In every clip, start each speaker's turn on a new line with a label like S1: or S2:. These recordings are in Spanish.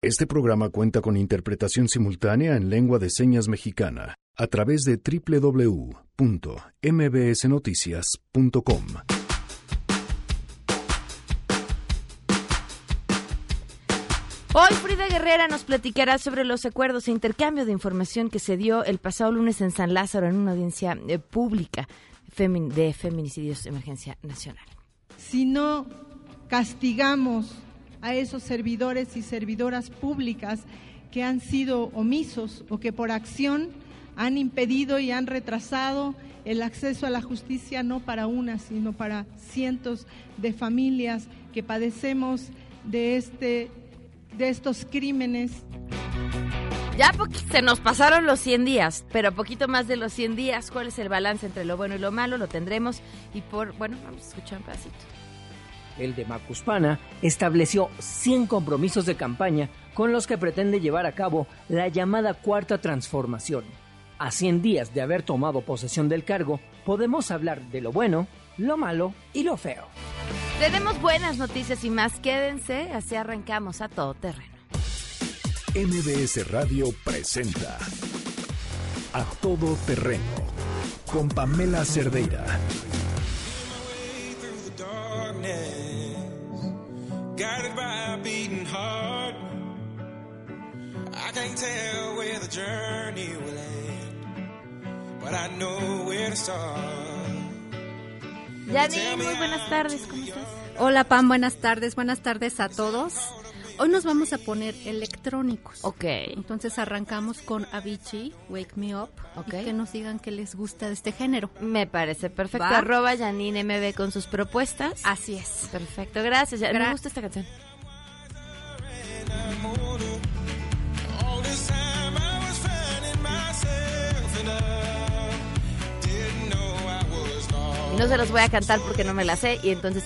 S1: Este programa cuenta con interpretación simultánea en lengua de señas mexicana a través de www.mbsnoticias.com.
S2: Hoy Frida Guerrera nos platicará sobre los acuerdos e intercambio de información que se dio el pasado lunes en San Lázaro en una audiencia eh, pública de feminicidios de emergencia nacional.
S3: Si no castigamos a esos servidores y servidoras públicas que han sido omisos o que por acción han impedido y han retrasado el acceso a la justicia no para una, sino para cientos de familias que padecemos de este de estos crímenes.
S2: Ya se nos pasaron los 100 días, pero poquito más de los 100 días, ¿cuál es el balance entre lo bueno y lo malo? Lo tendremos y por, bueno, vamos a escuchar un pedacito
S4: el de Macuspana, estableció 100 compromisos de campaña con los que pretende llevar a cabo la llamada Cuarta Transformación. A 100 días de haber tomado posesión del cargo, podemos hablar de lo bueno, lo malo y lo feo.
S2: Tenemos buenas noticias y más. Quédense, así arrancamos a todo terreno.
S1: MBS Radio presenta A Todo Terreno con Pamela Cerdeira. Guided by a beating heart. I can't tell where the journey will end, but I know where to start.
S2: Yani, muy buenas tardes, ¿cómo estás?
S5: Hola Pam, buenas tardes, buenas tardes a todos. Hoy nos vamos a poner electrónicos.
S2: Ok.
S5: Entonces arrancamos con Avicii, Wake Me Up. Ok. Y que nos digan qué les gusta de este género.
S2: Me parece perfecto. Arroba Janine MB con sus propuestas.
S5: Así es.
S2: Perfecto, gracias. Me gusta esta canción. no se los voy a cantar porque no me la sé y entonces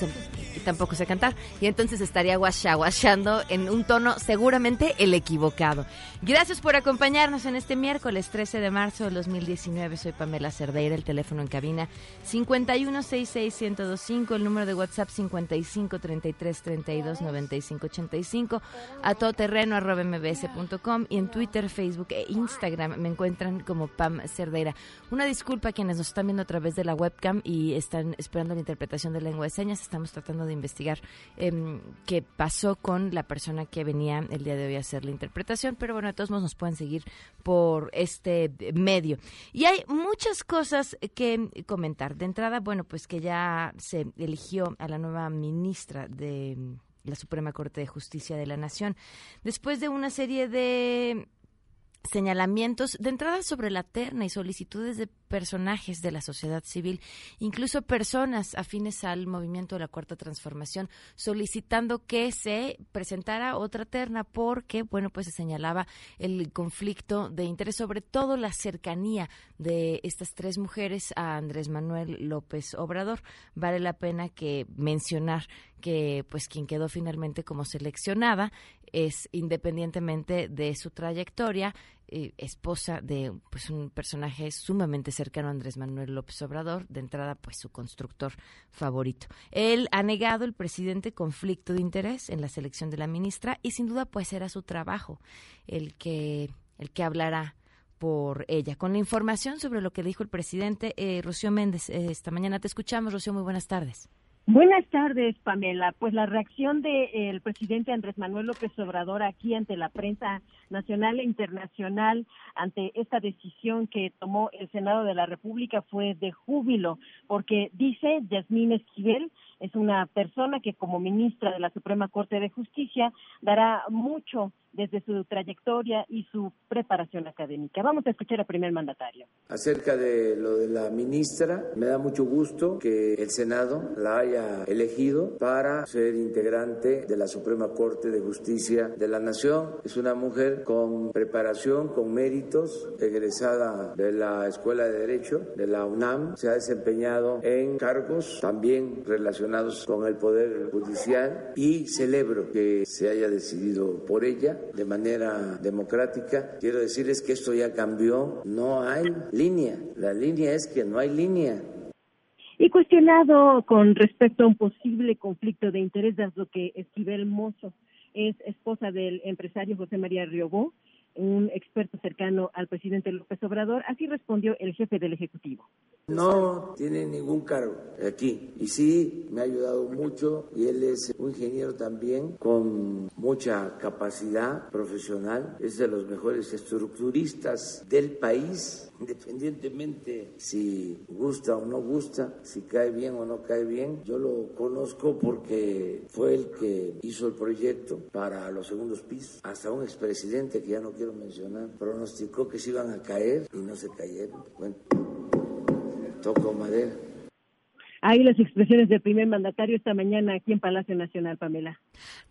S2: tampoco sé cantar. Y entonces estaría guachaguachando en un tono seguramente el equivocado. Gracias por acompañarnos en este miércoles 13 de marzo del 2019. Soy Pamela Cerdeira, el teléfono en cabina 5166125, el número de WhatsApp 5533329585, a todoterreno arroba mbs.com y en Twitter, Facebook e Instagram me encuentran como Pam Cerdeira. Una disculpa a quienes nos están viendo a través de la webcam y están esperando la interpretación de lengua de señas. Estamos tratando de investigar em, qué pasó con la persona que venía el día de hoy a hacer la interpretación, pero bueno, todos modos nos pueden seguir por este medio. Y hay muchas cosas que comentar. De entrada, bueno, pues que ya se eligió a la nueva ministra de la Suprema Corte de Justicia de la Nación, después de una serie de señalamientos de entrada sobre la terna y solicitudes de personajes de la sociedad civil, incluso personas afines al movimiento de la Cuarta Transformación, solicitando que se presentara otra terna porque, bueno, pues se señalaba el conflicto de interés, sobre todo la cercanía de estas tres mujeres a Andrés Manuel López Obrador. Vale la pena que mencionar que pues quien quedó finalmente como seleccionada es independientemente de su trayectoria eh, esposa de pues un personaje sumamente cercano a Andrés Manuel López Obrador, de entrada pues su constructor favorito. Él ha negado el presidente conflicto de interés en la selección de la ministra y sin duda pues será su trabajo el que el que hablará por ella. Con la información sobre lo que dijo el presidente, eh, Rocío Méndez, eh, esta mañana te escuchamos. Rocío, muy buenas tardes.
S6: Buenas tardes, Pamela. Pues la reacción del presidente Andrés Manuel López Obrador aquí ante la prensa nacional e internacional ante esta decisión que tomó el Senado de la República fue de júbilo, porque dice Yasmín Esquivel es una persona que como ministra de la Suprema Corte de Justicia dará mucho desde su trayectoria y su preparación académica. Vamos a escuchar al primer mandatario.
S7: Acerca de lo de la ministra, me da mucho gusto que el Senado la haya elegido para ser integrante de la Suprema Corte de Justicia de la Nación. Es una mujer con preparación, con méritos, egresada de la Escuela de Derecho de la UNAM. Se ha desempeñado en cargos también relacionados con el Poder Judicial y celebro que se haya decidido por ella de manera democrática. Quiero decirles que esto ya cambió, no hay línea, la línea es que no hay línea.
S6: Y cuestionado con respecto a un posible conflicto de interés, lo que Esquivel Mozo es esposa del empresario José María Riobó, un experto cercano al presidente López Obrador. Así respondió el jefe del Ejecutivo.
S7: No tiene ningún cargo aquí y sí me ha ayudado mucho y él es un ingeniero también con mucha capacidad profesional, es de los mejores estructuristas del país, independientemente si gusta o no gusta, si cae bien o no cae bien. Yo lo conozco porque fue el que hizo el proyecto para los segundos pisos. Hasta un expresidente que ya no quiero mencionar pronosticó que se iban a caer y no se cayeron. Toco madera.
S6: Ahí las expresiones del primer mandatario esta mañana aquí en Palacio Nacional, Pamela.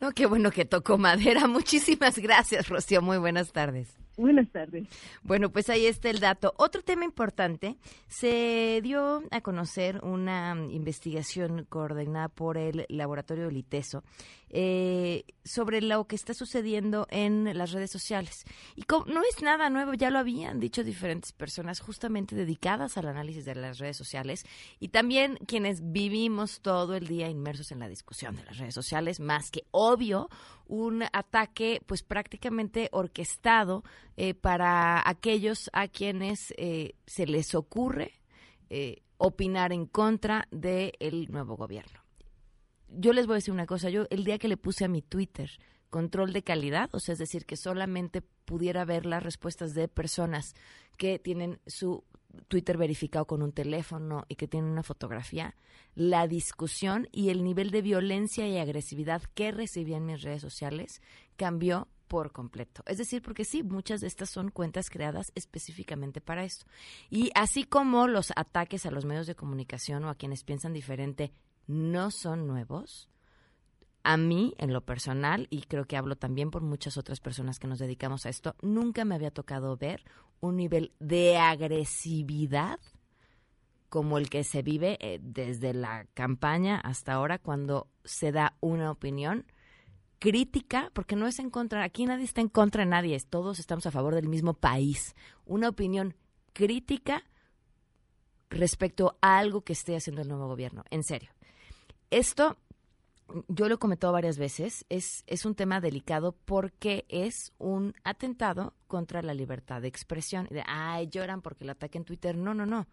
S2: No, qué bueno que tocó madera. Muchísimas gracias, Rocío. Muy buenas tardes.
S6: Buenas tardes.
S2: Bueno, pues ahí está el dato. Otro tema importante, se dio a conocer una investigación coordinada por el laboratorio Liteso eh, sobre lo que está sucediendo en las redes sociales. Y no es nada nuevo, ya lo habían dicho diferentes personas justamente dedicadas al análisis de las redes sociales y también quienes vivimos todo el día inmersos en la discusión de las redes sociales, más que obvio, un ataque pues prácticamente orquestado eh, para aquellos a quienes eh, se les ocurre eh, opinar en contra del nuevo gobierno. Yo les voy a decir una cosa, yo el día que le puse a mi Twitter control de calidad, o sea, es decir, que solamente pudiera ver las respuestas de personas que tienen su Twitter verificado con un teléfono y que tienen una fotografía, la discusión y el nivel de violencia y agresividad que recibía en mis redes sociales cambió por completo. Es decir, porque sí, muchas de estas son cuentas creadas específicamente para esto. Y así como los ataques a los medios de comunicación o a quienes piensan diferente no son nuevos, a mí, en lo personal, y creo que hablo también por muchas otras personas que nos dedicamos a esto, nunca me había tocado ver un nivel de agresividad como el que se vive eh, desde la campaña hasta ahora cuando se da una opinión crítica, porque no es en contra, aquí nadie está en contra de nadie, todos estamos a favor del mismo país. Una opinión crítica respecto a algo que esté haciendo el nuevo gobierno. En serio. Esto, yo lo he comentado varias veces, es, es un tema delicado porque es un atentado contra la libertad de expresión. De, ay, lloran porque el ataque en Twitter. No, no, no.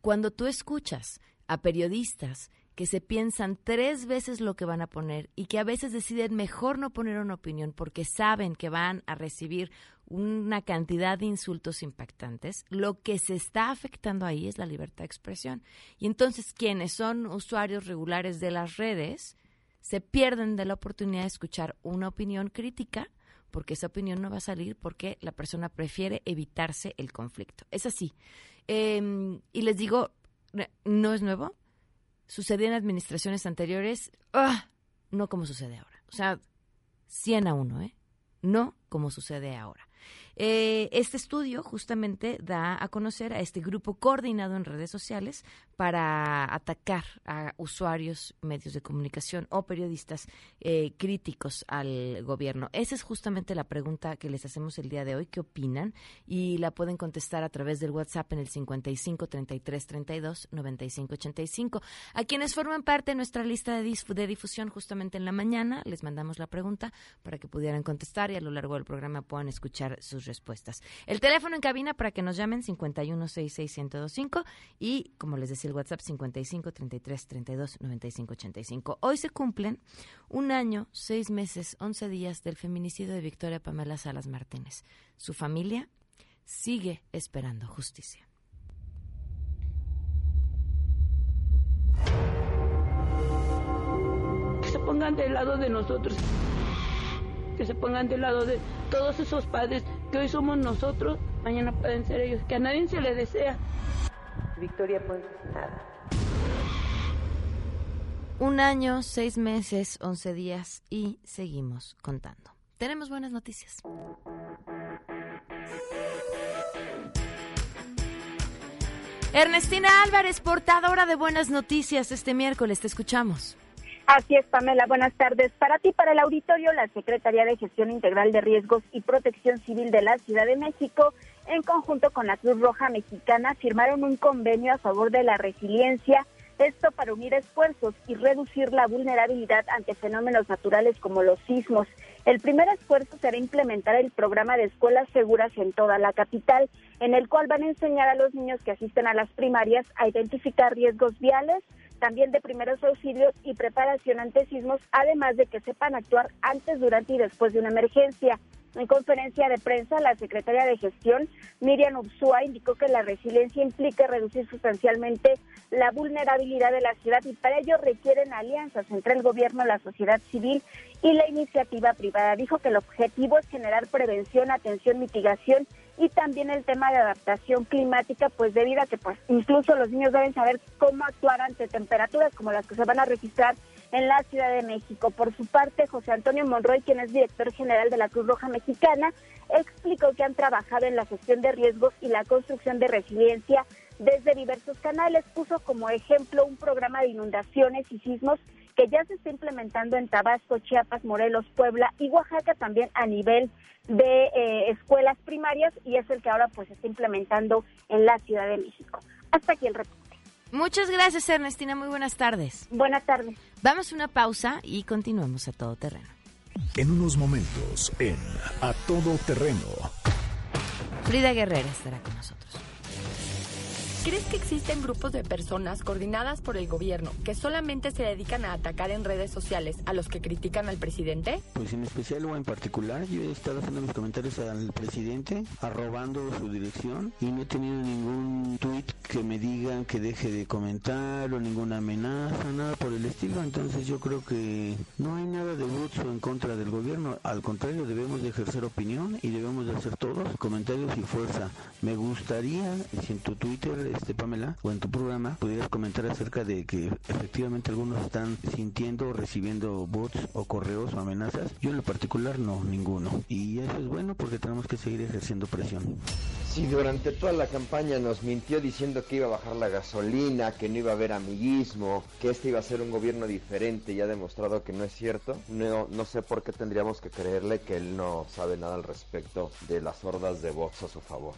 S2: Cuando tú escuchas a periodistas que se piensan tres veces lo que van a poner y que a veces deciden mejor no poner una opinión porque saben que van a recibir una cantidad de insultos impactantes, lo que se está afectando ahí es la libertad de expresión. Y entonces quienes son usuarios regulares de las redes se pierden de la oportunidad de escuchar una opinión crítica porque esa opinión no va a salir porque la persona prefiere evitarse el conflicto. Es así. Em, y les digo, no es nuevo, sucedía en administraciones anteriores, ¡ah! no como sucede ahora. O sea, 100 a 1, ¿eh? No como sucede ahora. Eh, este estudio justamente da a conocer a este grupo coordinado en redes sociales para atacar a usuarios, medios de comunicación o periodistas eh, críticos al gobierno. Esa es justamente la pregunta que les hacemos el día de hoy. ¿Qué opinan? Y la pueden contestar a través del WhatsApp en el 55 33 32 95 85. A quienes forman parte de nuestra lista de, de difusión justamente en la mañana, les mandamos la pregunta para que pudieran contestar y a lo largo del programa puedan escuchar sus respuestas. El teléfono en cabina para que nos llamen 5166125 y como les decía el WhatsApp 55 33 32 95 85. Hoy se cumplen un año, seis meses, once días del feminicidio de Victoria Pamela Salas Martínez. Su familia sigue esperando justicia.
S8: Se pongan del lado de nosotros, que se pongan del lado de todos esos padres que hoy somos nosotros, mañana pueden ser ellos, que a nadie se le desea.
S9: Victoria pues nada.
S2: Un año, seis meses, once días y seguimos contando. Tenemos buenas noticias. Ernestina Álvarez, portadora de buenas noticias este miércoles, te escuchamos.
S10: Así es, Pamela. Buenas tardes. Para ti, para el auditorio, la Secretaría de Gestión Integral de Riesgos y Protección Civil de la Ciudad de México, en conjunto con la Cruz Roja Mexicana, firmaron un convenio a favor de la resiliencia, esto para unir esfuerzos y reducir la vulnerabilidad ante fenómenos naturales como los sismos. El primer esfuerzo será implementar el programa de escuelas seguras en toda la capital, en el cual van a enseñar a los niños que asisten a las primarias a identificar riesgos viales, también de primeros auxilios y preparación ante sismos, además de que sepan actuar antes, durante y después de una emergencia. En conferencia de prensa, la secretaria de Gestión, Miriam Ubsúa, indicó que la resiliencia implica reducir sustancialmente la vulnerabilidad de la ciudad y para ello requieren alianzas entre el gobierno, la sociedad civil y la iniciativa privada. Dijo que el objetivo es generar prevención, atención, mitigación también el tema de adaptación climática, pues debido a que pues incluso los niños deben saber cómo actuar ante temperaturas como las que se van a registrar en la Ciudad de México. Por su parte, José Antonio Monroy, quien es director general de la Cruz Roja Mexicana, explicó que han trabajado en la gestión de riesgos y la construcción de resiliencia desde diversos canales. Puso como ejemplo un programa de inundaciones y sismos que ya se está implementando en Tabasco, Chiapas, Morelos, Puebla y Oaxaca también a nivel de eh, escuelas primarias y es el que ahora pues se está implementando en la Ciudad de México. Hasta aquí el reporte.
S2: Muchas gracias, Ernestina. Muy buenas tardes.
S10: Buenas tardes.
S2: Vamos a una pausa y continuamos a todo terreno.
S11: En unos momentos, en A Todo Terreno.
S2: Frida Guerrera estará con nosotros.
S12: ¿Crees que existen grupos de personas coordinadas por el gobierno que solamente se dedican a atacar en redes sociales a los que critican al presidente?
S13: Pues en especial o en particular, yo he estado haciendo mis comentarios al presidente, arrobando su dirección y no he tenido ningún tweet que me digan que deje de comentar o ninguna amenaza, nada por el estilo. Entonces yo creo que no hay nada de bots en contra del gobierno. Al contrario, debemos de ejercer opinión y debemos de hacer todos comentarios y fuerza. Me gustaría, si en tu Twitter este, Pamela, o en tu programa, pudieras comentar acerca de que efectivamente algunos están sintiendo o recibiendo bots o correos o amenazas. Yo en lo particular no, ninguno. Y eso es bueno porque tenemos que seguir ejerciendo presión.
S14: Si durante toda la campaña nos mintió diciendo que iba a bajar la gasolina, que no iba a haber amiguismo, que este iba a ser un gobierno diferente y ha demostrado que no es cierto, no, no sé por qué tendríamos que creerle que él no sabe nada al respecto de las hordas de bots a su favor.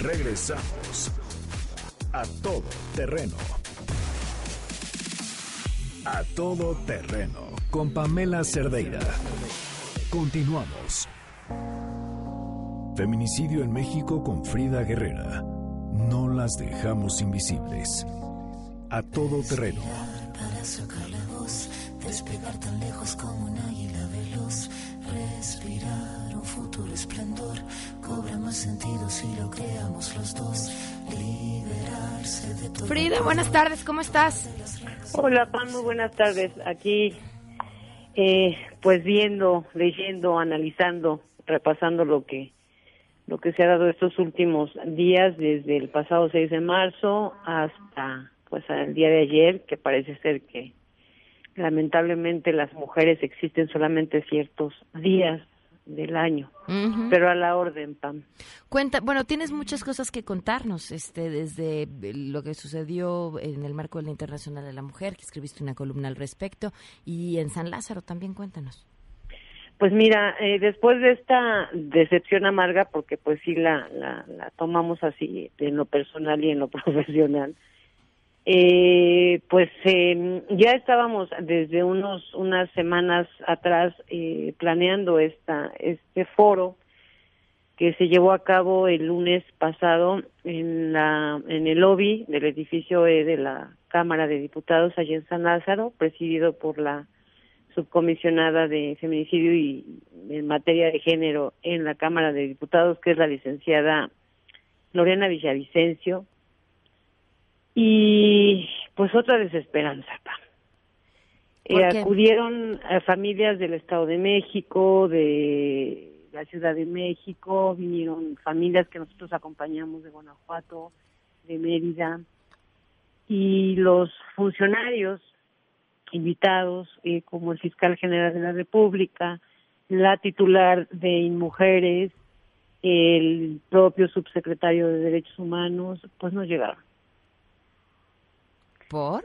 S11: Regresamos a todo terreno. A todo terreno con Pamela Cerdeira. Continuamos. Feminicidio en México con Frida Guerrera. No las dejamos invisibles. A todo terreno.
S15: Para sacar la voz, despegar tan lejos como un águila veloz, respirar un futuro esplendor más sentido si lo creamos los dos. Liberarse de todo.
S2: Frida, buenas tardes, ¿cómo estás?
S16: Hola, Pan, muy buenas tardes. Aquí, eh, pues viendo, leyendo, analizando, repasando lo que lo que se ha dado estos últimos días, desde el pasado 6 de marzo hasta pues el día de ayer, que parece ser que lamentablemente las mujeres existen solamente ciertos días del año, pero a la orden, Pam.
S2: Cuenta, bueno, tienes muchas cosas que contarnos, este, desde lo que sucedió en el marco de la Internacional de la Mujer, que escribiste una columna al respecto, y en San Lázaro también cuéntanos.
S16: Pues mira, eh, después de esta decepción amarga, porque pues sí la, la, la tomamos así en lo personal y en lo profesional, eh, pues eh, ya estábamos desde unos unas semanas atrás eh, planeando esta este foro que se llevó a cabo el lunes pasado en la en el lobby del edificio E de la Cámara de Diputados allí en San Lázaro, presidido por la subcomisionada de feminicidio y en materia de género en la Cámara de Diputados, que es la licenciada Lorena Villavicencio, y pues otra desesperanza. Eh, acudieron a familias del Estado de México, de la Ciudad de México, vinieron familias que nosotros acompañamos de Guanajuato, de Mérida, y los funcionarios invitados, eh, como el fiscal general de la República, la titular de Inmujeres, el propio subsecretario de Derechos Humanos, pues no llegaron.
S2: ¿Por?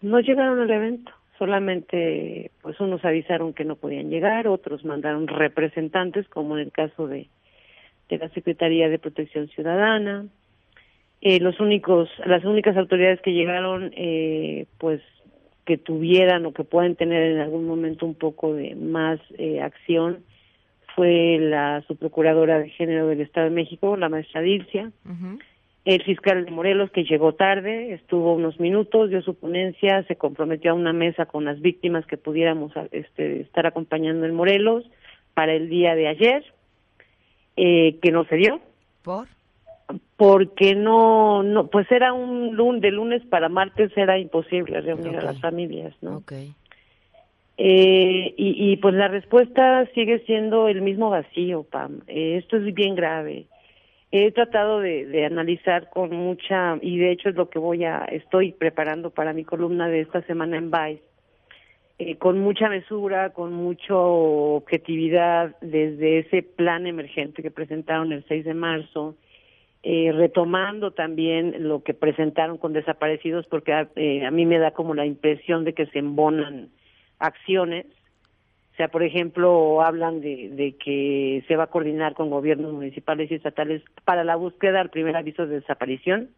S16: No llegaron al evento, solamente pues unos avisaron que no podían llegar, otros mandaron representantes, como en el caso de, de la Secretaría de Protección Ciudadana. Eh, los únicos, las únicas autoridades que llegaron, eh, pues que tuvieran o que puedan tener en algún momento un poco de más eh, acción fue la subprocuradora de género del Estado de México, la maestra Dilcia, el fiscal de Morelos que llegó tarde, estuvo unos minutos, dio su ponencia, se comprometió a una mesa con las víctimas que pudiéramos este, estar acompañando en Morelos para el día de ayer, eh, que no se dio.
S2: ¿Por?
S16: Porque no, no, pues era un lunes, de lunes para martes era imposible reunir a las familias, ¿no?
S2: Okay.
S16: Eh, y, y, pues la respuesta sigue siendo el mismo vacío, Pam. Eh, esto es bien grave. He tratado de, de, analizar con mucha, y de hecho es lo que voy a, estoy preparando para mi columna de esta semana en Vice, eh, con mucha mesura, con mucha objetividad, desde ese plan emergente que presentaron el 6 de marzo, eh, retomando también lo que presentaron con desaparecidos, porque eh, a mí me da como la impresión de que se embonan acciones. O sea, por ejemplo, hablan de, de que se va a coordinar con gobiernos municipales y estatales para la búsqueda del primer aviso de desaparición.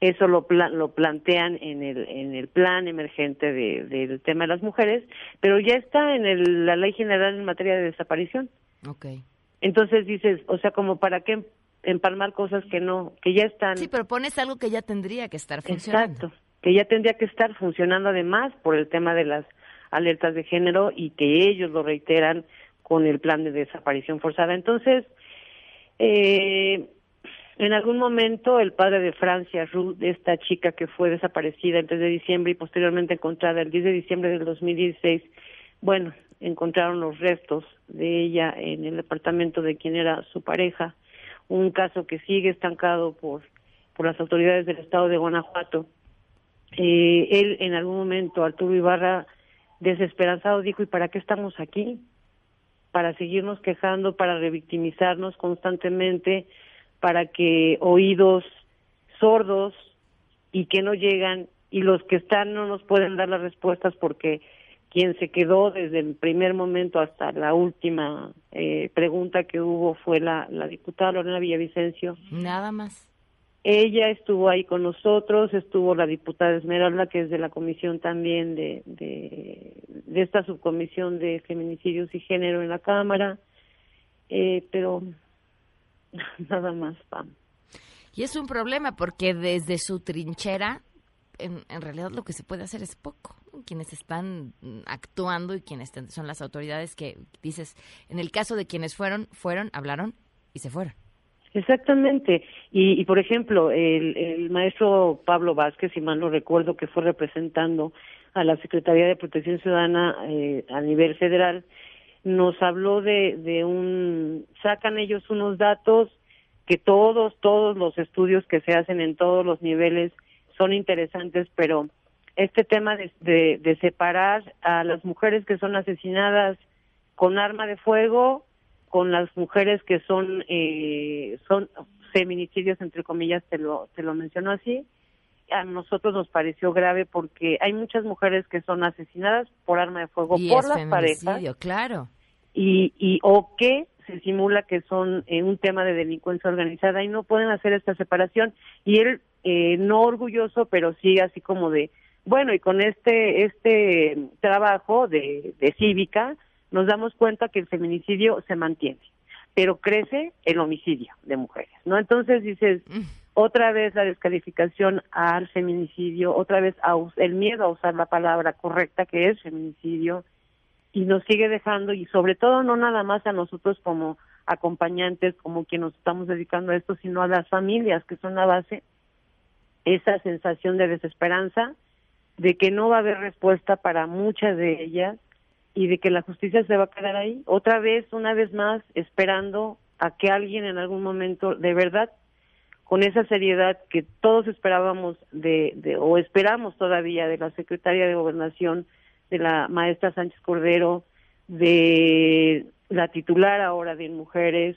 S16: Eso lo, lo plantean en el, en el plan emergente de, del tema de las mujeres, pero ya está en el, la ley general en materia de desaparición.
S2: Okay.
S16: Entonces dices, o sea, como para qué empalmar cosas que no, que ya están.
S2: Sí, pero pones algo que ya tendría que estar funcionando.
S16: Exacto, que ya tendría que estar funcionando además por el tema de las alertas de género y que ellos lo reiteran con el plan de desaparición forzada. Entonces, eh, en algún momento el padre de Francia, Ruth, esta chica que fue desaparecida el 3 de diciembre y posteriormente encontrada el 10 de diciembre del 2016, bueno, encontraron los restos de ella en el departamento de quien era su pareja, un caso que sigue estancado por, por las autoridades del estado de Guanajuato. Eh, él en algún momento, Arturo Ibarra, desesperanzado dijo, ¿y para qué estamos aquí? Para seguirnos quejando, para revictimizarnos constantemente, para que oídos sordos y que no llegan y los que están no nos pueden dar las respuestas porque quien se quedó desde el primer momento hasta la última eh, pregunta que hubo fue la, la diputada Lorena Villavicencio.
S2: Nada más.
S16: Ella estuvo ahí con nosotros, estuvo la diputada Esmeralda, que es de la comisión también de, de, esta subcomisión de feminicidios y género en la Cámara, eh, pero nada más.
S2: Y es un problema porque desde su trinchera, en, en, realidad lo que se puede hacer es poco. Quienes están actuando y quienes son las autoridades que dices, en el caso de quienes fueron, fueron, hablaron y se fueron.
S16: Exactamente. Y, y por ejemplo, el, el, maestro Pablo Vázquez, si mal no recuerdo, que fue representando a la Secretaría de Protección Ciudadana eh, a nivel federal, nos habló de, de un, sacan ellos unos datos que todos, todos los estudios que se hacen en todos los niveles son interesantes, pero este tema de, de, de separar a las mujeres que son asesinadas con arma de fuego con las mujeres que son eh, son feminicidios entre comillas te lo te lo menciono así a nosotros nos pareció grave porque hay muchas mujeres que son asesinadas por arma de fuego
S2: y
S16: por las parejas
S2: claro.
S16: y y o que se simula que son eh, un tema de delincuencia organizada y no pueden hacer esta separación. Y él eh, no orgulloso pero sí así como de bueno y con este este trabajo de, de cívica nos damos cuenta que el feminicidio se mantiene, pero crece el homicidio de mujeres, ¿no? Entonces dices, otra vez la descalificación al feminicidio, otra vez el miedo a usar la palabra correcta que es feminicidio, y nos sigue dejando, y sobre todo no nada más a nosotros como acompañantes, como quien nos estamos dedicando a esto, sino a las familias que son la base, esa sensación de desesperanza, de que no va a haber respuesta para muchas de ellas, y de que la justicia se va a quedar ahí, otra vez, una vez más, esperando a que alguien en algún momento, de verdad, con esa seriedad que todos esperábamos de, de o esperamos todavía de la secretaria de Gobernación, de la maestra Sánchez Cordero, de la titular ahora de Mujeres,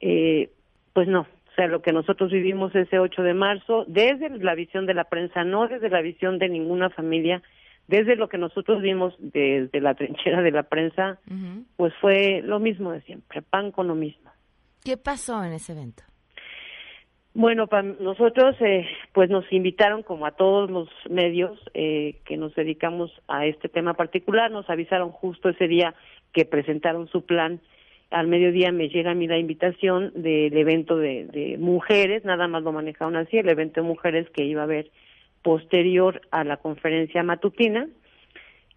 S16: eh, pues no, o sea, lo que nosotros vivimos ese 8 de marzo, desde la visión de la prensa, no desde la visión de ninguna familia, desde lo que nosotros vimos desde la trinchera de la prensa, uh -huh. pues fue lo mismo de siempre, pan con lo mismo.
S2: ¿Qué pasó en ese evento?
S16: Bueno, para nosotros eh, pues nos invitaron como a todos los medios eh, que nos dedicamos a este tema particular, nos avisaron justo ese día que presentaron su plan. Al mediodía me llega a mí la invitación del evento de, mujeres, nada más lo manejaron así, el evento de mujeres que iba a haber posterior a la conferencia matutina.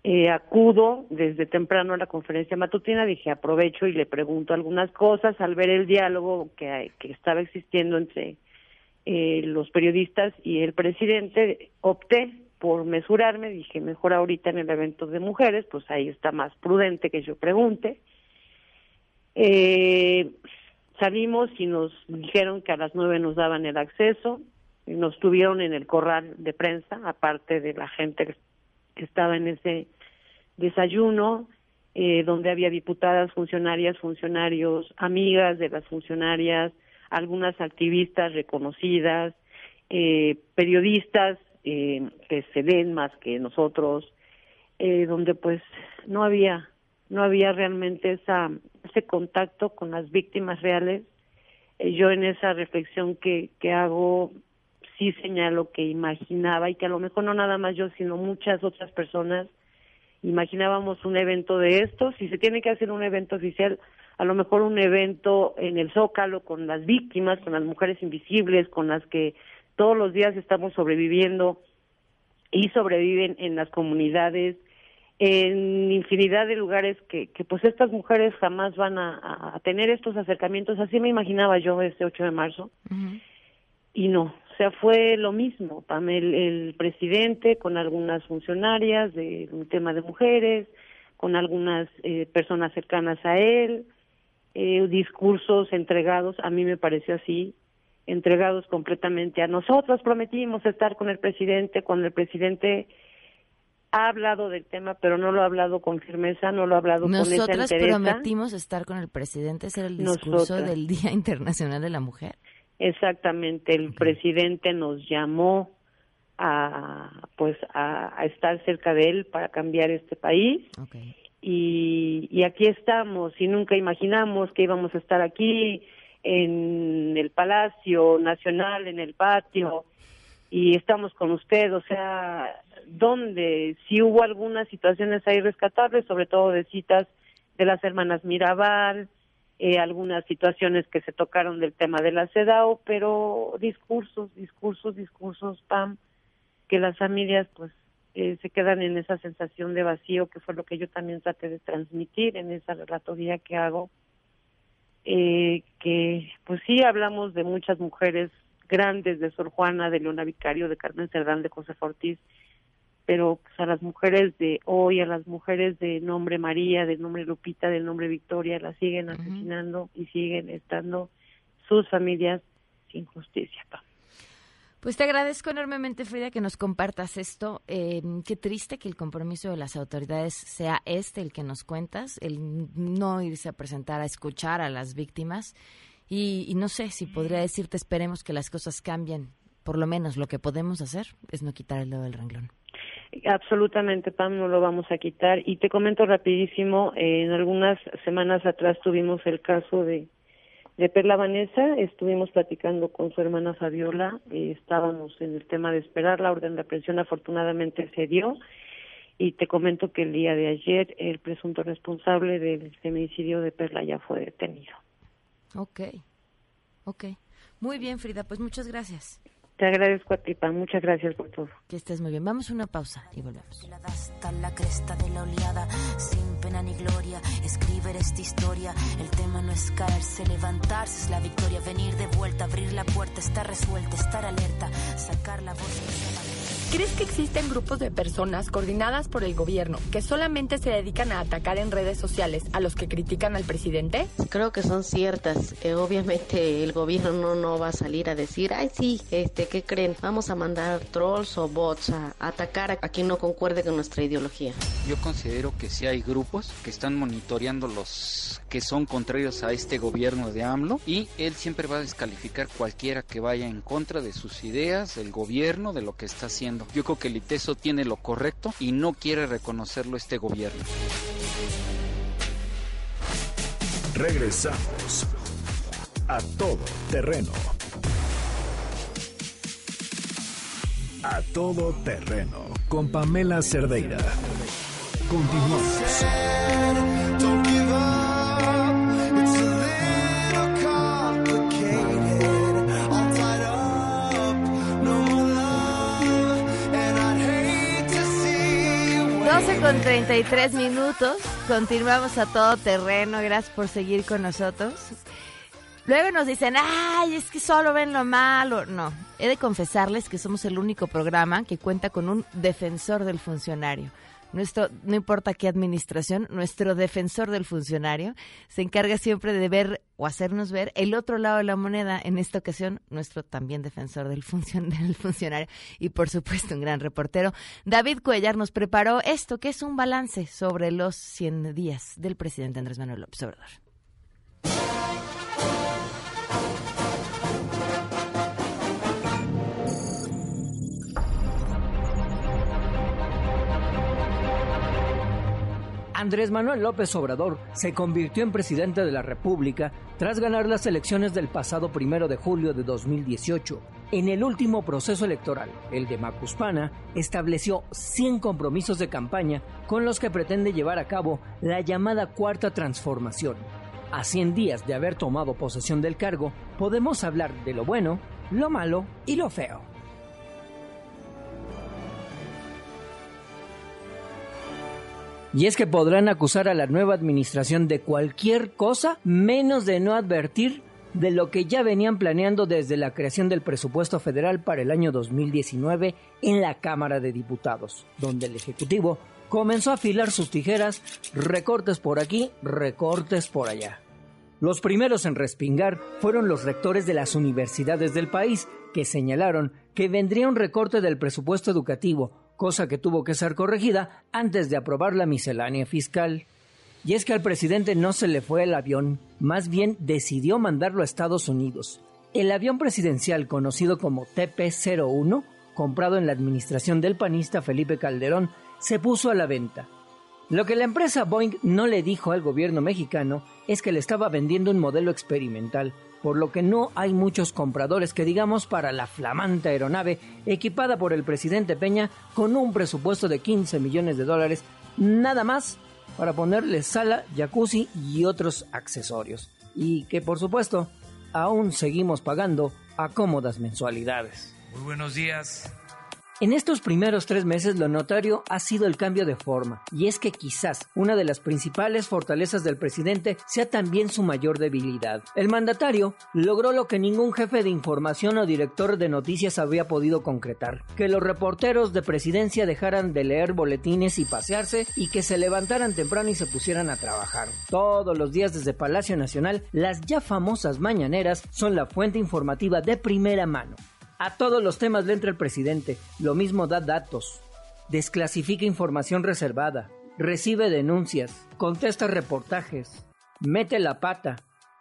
S16: Eh, acudo desde temprano a la conferencia matutina, dije aprovecho y le pregunto algunas cosas al ver el diálogo que, que estaba existiendo entre eh, los periodistas y el presidente, opté por mesurarme, dije mejor ahorita en el evento de mujeres, pues ahí está más prudente que yo pregunte. Eh, salimos y nos dijeron que a las nueve nos daban el acceso, nos tuvieron en el corral de prensa, aparte de la gente que estaba en ese desayuno, eh, donde había diputadas, funcionarias, funcionarios, amigas de las funcionarias, algunas activistas reconocidas, eh, periodistas eh, que se ven más que nosotros, donde pues no había no había realmente esa ese contacto con las víctimas reales. Yo en esa reflexión que, que hago sí señalo que imaginaba y que a lo mejor no nada más yo sino muchas otras personas imaginábamos un evento de estos si se tiene que hacer un evento oficial a lo mejor un evento en el Zócalo con las víctimas, con las mujeres invisibles, con las que todos los días estamos sobreviviendo y sobreviven en las comunidades, en infinidad de lugares que, que pues estas mujeres jamás van a, tener estos acercamientos. Así me imaginaba yo este 8 de marzo. Y no, sea, fue lo mismo. El, el presidente con algunas funcionarias de un tema de mujeres, con algunas eh, personas cercanas a él, eh, discursos entregados, a mí me pareció así, entregados completamente a nosotros. Prometimos estar con el presidente, cuando el presidente ha hablado del tema, pero no lo ha hablado con firmeza, no lo ha hablado con esa
S2: Nosotras prometimos estar con el presidente, ese era el discurso del Día Internacional de la Mujer.
S16: Exactamente, el presidente nos llamó a pues a, estar cerca de él para cambiar este país. Okay y, aquí estamos y nunca imaginamos que íbamos a estar aquí en el Palacio Nacional, en el patio, y estamos con usted, o sea, ¿dónde? Si hubo algunas situaciones ahí rescatables, sobre todo de citas de las hermanas Mirabal, eh, algunas situaciones que se tocaron del tema de la CEDAW, pero discursos, discursos, discursos, Pam, que las familias pues eh, se quedan en esa sensación de vacío, que fue lo que yo también traté de transmitir en esa relatoría que hago, eh, que pues sí hablamos de muchas mujeres grandes, de Sor Juana, de Leona Vicario, de Carmen Cerdán, de José Ortiz, pero pues, a las mujeres de hoy, a las mujeres de nombre María, del nombre Lupita, del nombre Victoria, las siguen asesinando y siguen estando sus familias sin justicia.
S2: Pues te agradezco enormemente, Frida, que nos compartas esto. Eh, qué triste que el compromiso de las autoridades sea este, el que nos cuentas, el no irse a presentar a escuchar a las víctimas. Y, no sé si podría decirte, esperemos que las cosas cambien. Por lo menos lo que podemos hacer es no quitar el dedo del renglón.
S16: Absolutamente, Pam, no lo vamos a quitar. Y te comento rapidísimo, eh, en algunas semanas atrás tuvimos el caso de de Perla Vanessa estuvimos platicando con su hermana Fabiola, eh, estábamos en el tema de esperar, la orden de aprehensión afortunadamente se dio y te comento que el día de ayer el presunto responsable del feminicidio de Perla ya fue detenido.
S2: Ok, ok. Muy bien, Frida, pues muchas gracias.
S16: Te agradezco a ti, Pan. Muchas gracias por todo.
S2: Que estés muy bien. Vamos a una pausa y volvemos.
S15: la cresta de la oleada, sin pena ni gloria, escribir esta historia. El tema no es caerse, levantarse es la victoria. Venir de vuelta, abrir la puerta, estar resuelta, estar alerta, sacar la voz.
S12: ¿Crees que existen grupos de personas coordinadas por el gobierno que solamente se dedican a atacar en redes sociales a los que critican al presidente?
S17: Creo que son ciertas. Eh, obviamente el gobierno no, no va a salir a decir, ay sí, este, ¿qué creen? Vamos a mandar trolls o bots a, atacar a, a quien no concuerde con nuestra ideología.
S18: Yo considero que sí hay grupos que están monitoreando los que son contrarios a este gobierno de AMLO y él siempre va a descalificar cualquiera que vaya en contra de sus ideas, del gobierno, de lo que está haciendo. Yo creo que el ITESO tiene lo correcto y no quiere reconocerlo este gobierno.
S11: Regresamos a todo terreno. A todo terreno con Pamela Cerdeira. Continuamos.
S2: Con 33 minutos. Continuamos a todo terreno. Gracias por seguir con nosotros. Luego nos dicen, ay, es que solo ven lo malo. No, he de confesarles que somos el único programa que cuenta con un defensor del funcionario. Nuestro, no importa qué administración, nuestro defensor del funcionario se encarga siempre de ver o hacernos ver el otro lado de la moneda. En esta ocasión, nuestro también defensor del, del funcionario y, por supuesto, un gran reportero, David Cuellar, nos preparó esto, que es un balance sobre los 100 días del presidente Andrés Manuel López Obrador.
S4: Andrés Manuel López Obrador se convirtió en presidente de la República tras ganar las elecciones del pasado primero de julio de 2018. En el último proceso electoral, el de Macuspana, estableció 100 compromisos de campaña con los que pretende llevar a cabo la llamada Cuarta Transformación. A 100 días de haber tomado posesión del cargo, podemos hablar de lo bueno, lo malo y lo feo. Y es que podrán acusar a la nueva administración de cualquier cosa menos de no advertir de lo que ya venían planeando desde la creación del presupuesto federal para el año 2019 en la Cámara de Diputados, donde el Ejecutivo comenzó a afilar sus tijeras, recortes por aquí, recortes por allá. Los primeros en respingar fueron los rectores de las universidades del país, que señalaron que vendría un recorte del presupuesto educativo, cosa que tuvo que ser corregida antes de aprobar la miscelánea fiscal. Y es que al presidente no se le fue el avión, más bien decidió mandarlo a Estados Unidos. El avión presidencial conocido como TP-01, comprado en la administración del panista Felipe Calderón, se puso a la venta. Lo que la empresa Boeing no le dijo al gobierno mexicano es que le estaba vendiendo un modelo experimental, por lo que no hay muchos compradores que digamos para la flamante aeronave equipada por el presidente Peña con un presupuesto de 15 millones de dólares, nada más para ponerle sala, jacuzzi y otros accesorios. Y que por supuesto aún seguimos pagando a cómodas mensualidades.
S19: Muy buenos días.
S4: En estos primeros tres meses lo notario ha sido el cambio de forma, y es que quizás una de las principales fortalezas del presidente sea también su mayor debilidad. El mandatario logró lo que ningún jefe de información o director de noticias había podido concretar, que los reporteros de presidencia dejaran de leer boletines y pasearse y que se levantaran temprano y se pusieran a trabajar. Todos los días desde Palacio Nacional, las ya famosas mañaneras son la fuente informativa de primera mano. A todos los temas le entra el presidente. Lo mismo da datos. Desclasifica información reservada. Recibe denuncias. Contesta reportajes. Mete la pata.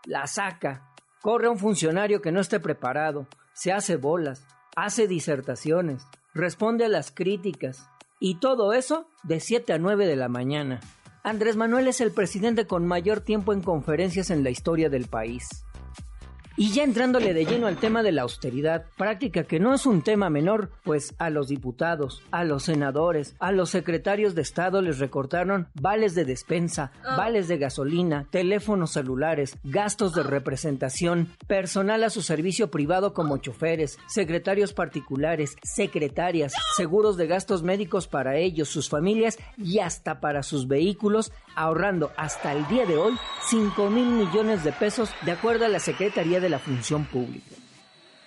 S4: La saca. Corre a un funcionario que no esté preparado. Se hace bolas. Hace disertaciones. Responde a las críticas. Y todo eso de 7 a 9 de la mañana. Andrés Manuel es el presidente con mayor tiempo en conferencias en la historia del país. Y ya entrándole de lleno al tema de la austeridad, práctica que no es un tema menor, pues a los diputados, a los senadores, a los secretarios de Estado les recortaron vales de despensa, ah. vales de gasolina, teléfonos celulares, gastos de representación, personal a su servicio privado como choferes, secretarios particulares, secretarias, seguros de gastos médicos para ellos, sus familias y hasta para sus vehículos, ahorrando hasta el día de hoy 5 mil millones de pesos de acuerdo a la Secretaría de la función pública.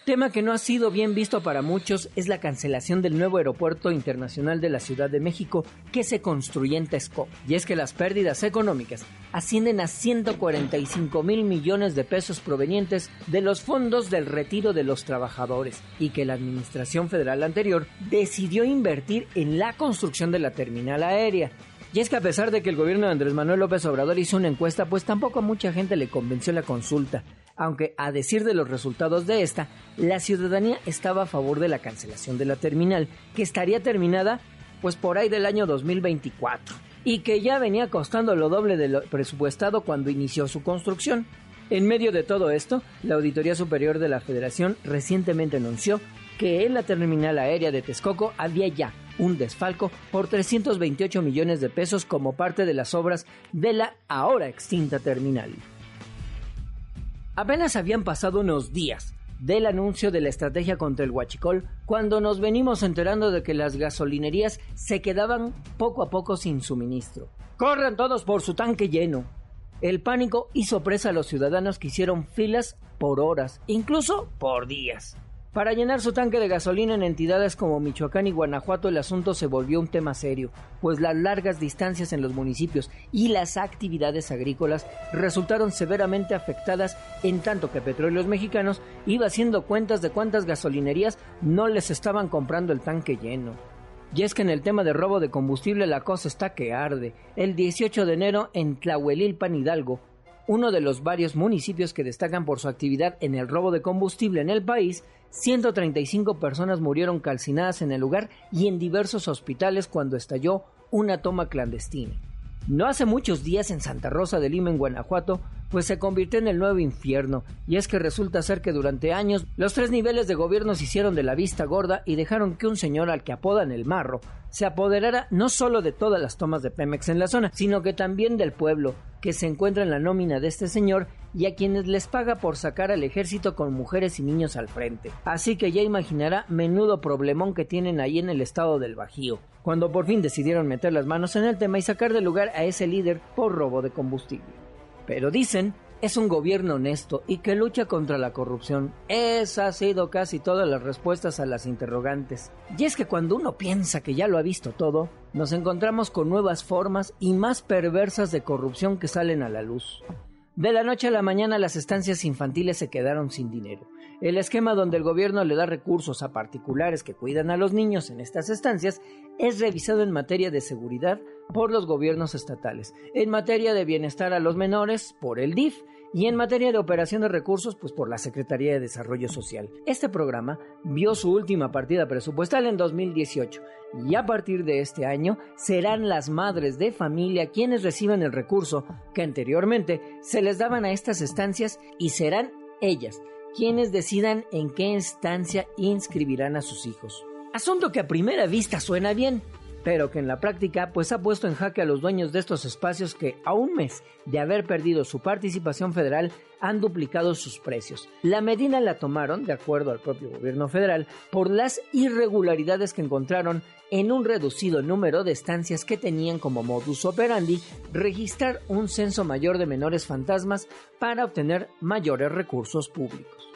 S4: Tema que no ha sido bien visto para muchos es la cancelación del nuevo aeropuerto internacional de la Ciudad de México que se construye en Texcoco. Y es que las pérdidas económicas ascienden a 145 mil millones de pesos provenientes de los fondos del retiro de los trabajadores y que la administración federal anterior decidió invertir en la construcción de la terminal aérea. Y es que a pesar de que el gobierno de Andrés Manuel López Obrador hizo una encuesta, pues tampoco a mucha gente le convenció la consulta aunque a decir de los resultados de esta, la ciudadanía estaba a favor de la cancelación de la terminal, que estaría terminada pues por ahí del año 2024 y que ya venía costando lo doble de lo presupuestado cuando inició su construcción. En medio de todo esto, la Auditoría Superior de la Federación recientemente anunció que en la terminal aérea de Texcoco había ya un desfalco por 328 millones de pesos como parte de las obras de la ahora extinta terminal. Apenas habían pasado unos días del anuncio de la estrategia contra el huachicol cuando nos venimos enterando de que las gasolinerías se quedaban poco a poco sin suministro. Corran todos por su tanque lleno. El pánico hizo presa a los ciudadanos que hicieron filas por horas, incluso por días. Para llenar su tanque de gasolina en entidades como Michoacán y Guanajuato el asunto se volvió un tema serio, pues las largas distancias en los municipios y las actividades agrícolas resultaron severamente afectadas en tanto que Petróleos Mexicanos iba haciendo cuentas de cuántas gasolinerías no les estaban comprando el tanque lleno. Y es que en el tema de robo de combustible la cosa está que arde. El 18 de enero en Tlahuelilpan Hidalgo, uno de los varios municipios que destacan por su actividad en el robo de combustible en el país, 135 personas murieron calcinadas en el lugar y en diversos hospitales cuando estalló una toma clandestina. No hace muchos días en Santa Rosa de Lima, en Guanajuato, pues se convirtió en el nuevo infierno, y es que resulta ser que durante años los tres niveles de gobierno se hicieron de la vista gorda y dejaron que un señor al que apodan el marro se apoderara no solo de todas las tomas de Pemex en la zona, sino que también del pueblo, que se encuentra en la nómina de este señor y a quienes les paga por sacar al ejército con mujeres y niños al frente. Así que ya imaginará menudo problemón que tienen ahí en el estado del Bajío, cuando por fin decidieron meter las manos en el tema y sacar del lugar a ese líder por robo de combustible. Pero dicen es un gobierno honesto y que lucha contra la corrupción. Esa ha sido casi todas las respuestas a las interrogantes. Y es que cuando uno piensa que ya lo ha visto todo, nos encontramos con nuevas formas y más perversas de corrupción que salen a la luz. De la noche a la mañana las estancias infantiles se quedaron sin dinero. El esquema donde el gobierno le da recursos a particulares que cuidan a los niños en estas estancias es revisado en materia de seguridad por los gobiernos estatales, en materia de bienestar a los menores por el DIF y en materia de operación de recursos pues por la Secretaría de Desarrollo Social. Este programa vio su última partida presupuestal en 2018 y a partir de este año serán las madres de familia quienes reciban el recurso que anteriormente se les daban a estas estancias y serán ellas quienes decidan en qué instancia inscribirán a sus hijos. Asunto que a primera vista suena bien, pero que en la práctica pues ha puesto en jaque a los dueños de estos espacios que a un mes de haber perdido su participación federal han duplicado sus precios. La medida la tomaron, de acuerdo al propio gobierno federal, por las irregularidades que encontraron en un reducido número de estancias que tenían como modus operandi registrar un censo mayor de menores fantasmas para obtener mayores recursos públicos.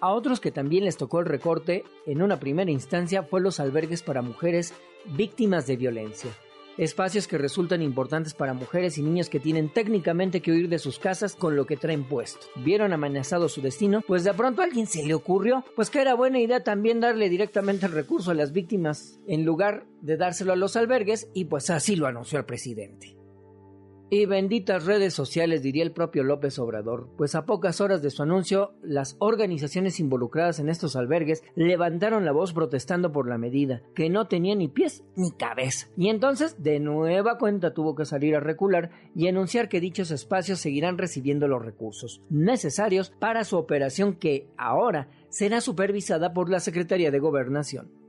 S4: A otros que también les tocó el recorte en una primera instancia fue los albergues para mujeres víctimas de violencia. Espacios que resultan importantes para mujeres y niños que tienen técnicamente que huir de sus casas con lo que traen puesto. Vieron amenazado su destino, pues de pronto a alguien se le ocurrió, pues que era buena idea también darle directamente el recurso a las víctimas en lugar de dárselo a los albergues y pues así lo anunció el presidente. Y benditas redes sociales, diría el propio López Obrador, pues a pocas horas de su anuncio, las organizaciones involucradas en estos albergues levantaron la voz protestando por la medida, que no tenía ni pies ni cabeza. Y entonces, de nueva cuenta, tuvo que salir a recular y anunciar que dichos espacios seguirán recibiendo los recursos necesarios para su operación que ahora será supervisada por la Secretaría de Gobernación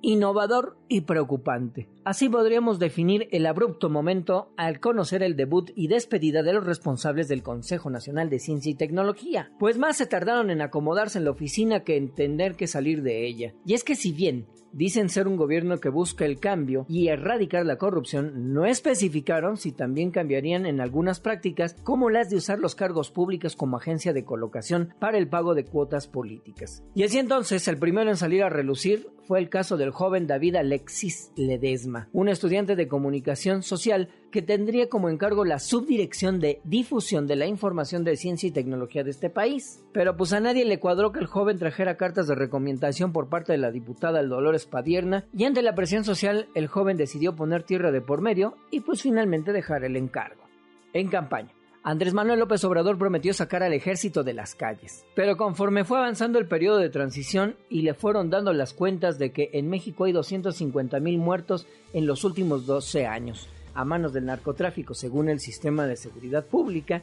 S4: innovador y preocupante. Así podríamos definir el abrupto momento al conocer el debut y despedida de los responsables del Consejo Nacional de Ciencia y Tecnología, pues más se tardaron en acomodarse en la oficina que en tener que salir de ella. Y es que si bien dicen ser un gobierno que busca el cambio y erradicar la corrupción, no especificaron si también cambiarían en algunas prácticas como las de usar los cargos públicos como agencia de colocación para el pago de cuotas políticas. Y así entonces el primero en salir a relucir fue el caso del joven David Alexis Ledesma, un estudiante de comunicación social que tendría como encargo la subdirección de difusión de la información de ciencia y tecnología de este país. Pero pues a nadie le cuadró que el joven trajera cartas de recomendación por parte de la diputada Dolores Padierna y ante la presión social el joven decidió poner tierra de por medio y pues finalmente dejar el encargo. En campaña. Andrés Manuel López Obrador prometió sacar al ejército de las calles. Pero conforme fue avanzando el periodo de transición y le fueron dando las cuentas de que en México hay 250 mil muertos en los últimos 12 años, a manos del narcotráfico según el sistema de seguridad pública,